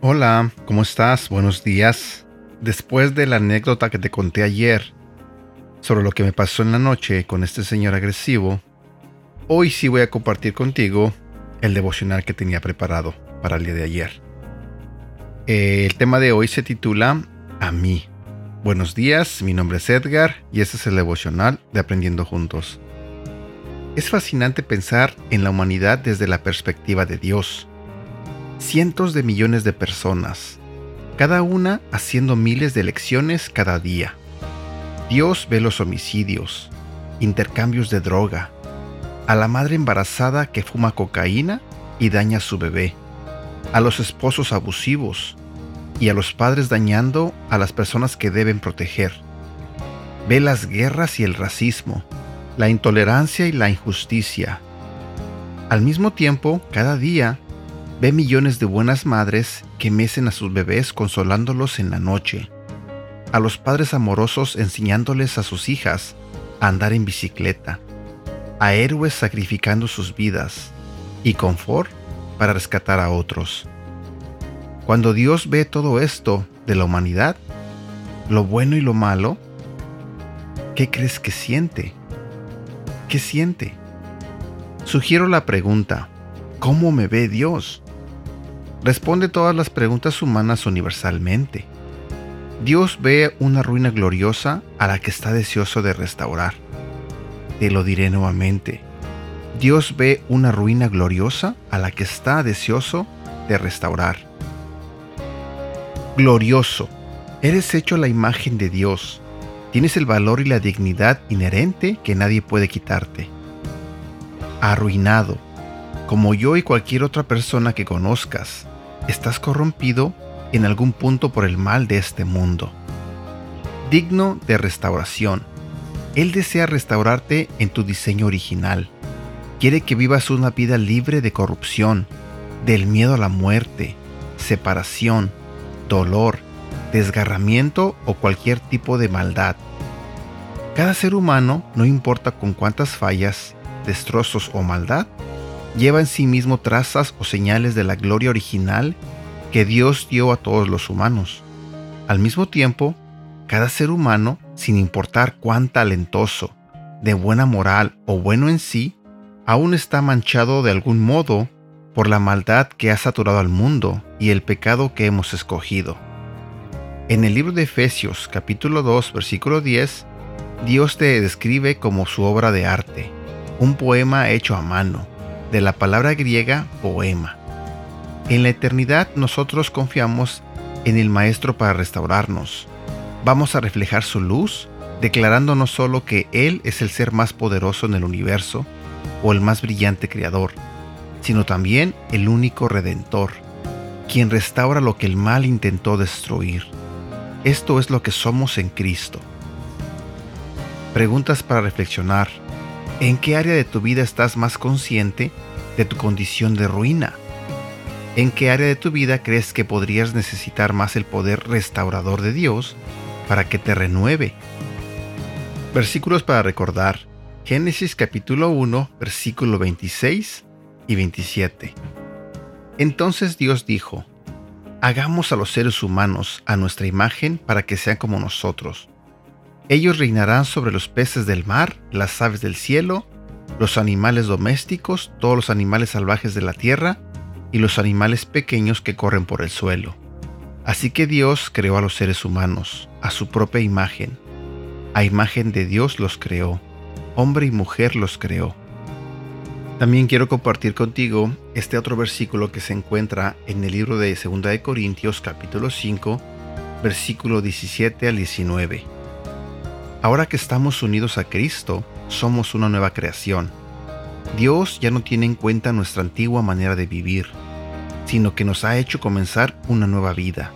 Hola, ¿cómo estás? Buenos días. Después de la anécdota que te conté ayer sobre lo que me pasó en la noche con este señor agresivo, hoy sí voy a compartir contigo el devocional que tenía preparado para el día de ayer. El tema de hoy se titula A mí. Buenos días, mi nombre es Edgar y este es el devocional de Aprendiendo Juntos. Es fascinante pensar en la humanidad desde la perspectiva de Dios cientos de millones de personas, cada una haciendo miles de elecciones cada día. Dios ve los homicidios, intercambios de droga, a la madre embarazada que fuma cocaína y daña a su bebé, a los esposos abusivos y a los padres dañando a las personas que deben proteger. Ve las guerras y el racismo, la intolerancia y la injusticia. Al mismo tiempo, cada día Ve millones de buenas madres que mecen a sus bebés consolándolos en la noche, a los padres amorosos enseñándoles a sus hijas a andar en bicicleta, a héroes sacrificando sus vidas y confort para rescatar a otros. Cuando Dios ve todo esto de la humanidad, lo bueno y lo malo, ¿qué crees que siente? ¿Qué siente? Sugiero la pregunta, ¿cómo me ve Dios? responde todas las preguntas humanas universalmente. Dios ve una ruina gloriosa a la que está deseoso de restaurar. Te lo diré nuevamente. Dios ve una ruina gloriosa a la que está deseoso de restaurar. Glorioso. Eres hecho a la imagen de Dios. Tienes el valor y la dignidad inherente que nadie puede quitarte. Arruinado como yo y cualquier otra persona que conozcas, estás corrompido en algún punto por el mal de este mundo. Digno de restauración. Él desea restaurarte en tu diseño original. Quiere que vivas una vida libre de corrupción, del miedo a la muerte, separación, dolor, desgarramiento o cualquier tipo de maldad. Cada ser humano, no importa con cuántas fallas, destrozos o maldad, lleva en sí mismo trazas o señales de la gloria original que Dios dio a todos los humanos. Al mismo tiempo, cada ser humano, sin importar cuán talentoso, de buena moral o bueno en sí, aún está manchado de algún modo por la maldad que ha saturado al mundo y el pecado que hemos escogido. En el libro de Efesios capítulo 2 versículo 10, Dios te describe como su obra de arte, un poema hecho a mano, de la palabra griega poema. En la eternidad nosotros confiamos en el Maestro para restaurarnos. Vamos a reflejar su luz, declarando no solo que Él es el ser más poderoso en el universo o el más brillante creador, sino también el único redentor, quien restaura lo que el mal intentó destruir. Esto es lo que somos en Cristo. Preguntas para reflexionar. ¿En qué área de tu vida estás más consciente de tu condición de ruina? ¿En qué área de tu vida crees que podrías necesitar más el poder restaurador de Dios para que te renueve? Versículos para recordar. Génesis capítulo 1, versículo 26 y 27. Entonces Dios dijo, Hagamos a los seres humanos a nuestra imagen para que sean como nosotros ellos reinarán sobre los peces del mar, las aves del cielo, los animales domésticos, todos los animales salvajes de la tierra y los animales pequeños que corren por el suelo. Así que Dios creó a los seres humanos, a su propia imagen. A imagen de Dios los creó, hombre y mujer los creó. También quiero compartir contigo este otro versículo que se encuentra en el libro de 2 de Corintios capítulo 5, versículo 17 al 19. Ahora que estamos unidos a Cristo, somos una nueva creación. Dios ya no tiene en cuenta nuestra antigua manera de vivir, sino que nos ha hecho comenzar una nueva vida.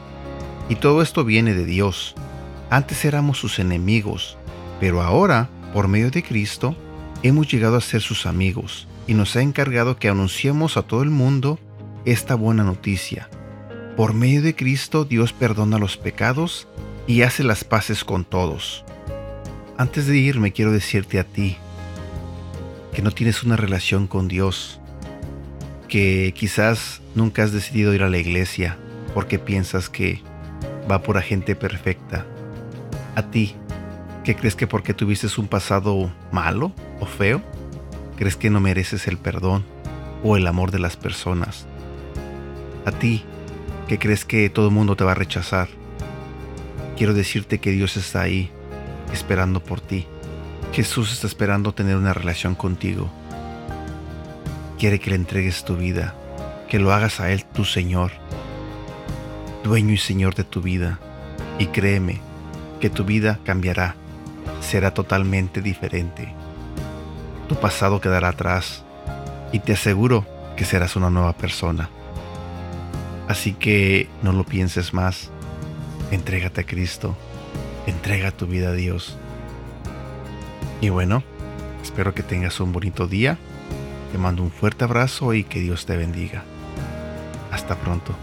Y todo esto viene de Dios. Antes éramos sus enemigos, pero ahora, por medio de Cristo, hemos llegado a ser sus amigos y nos ha encargado que anunciemos a todo el mundo esta buena noticia. Por medio de Cristo Dios perdona los pecados y hace las paces con todos. Antes de irme quiero decirte a ti que no tienes una relación con Dios, que quizás nunca has decidido ir a la iglesia porque piensas que va por a gente perfecta. A ti, que crees que porque tuviste un pasado malo o feo, crees que no mereces el perdón o el amor de las personas. A ti, que crees que todo el mundo te va a rechazar. Quiero decirte que Dios está ahí, esperando por ti. Jesús está esperando tener una relación contigo. Quiere que le entregues tu vida, que lo hagas a Él tu Señor, dueño y Señor de tu vida. Y créeme que tu vida cambiará, será totalmente diferente. Tu pasado quedará atrás y te aseguro que serás una nueva persona. Así que no lo pienses más. Entrégate a Cristo. Entrega tu vida a Dios. Y bueno, espero que tengas un bonito día. Te mando un fuerte abrazo y que Dios te bendiga. Hasta pronto.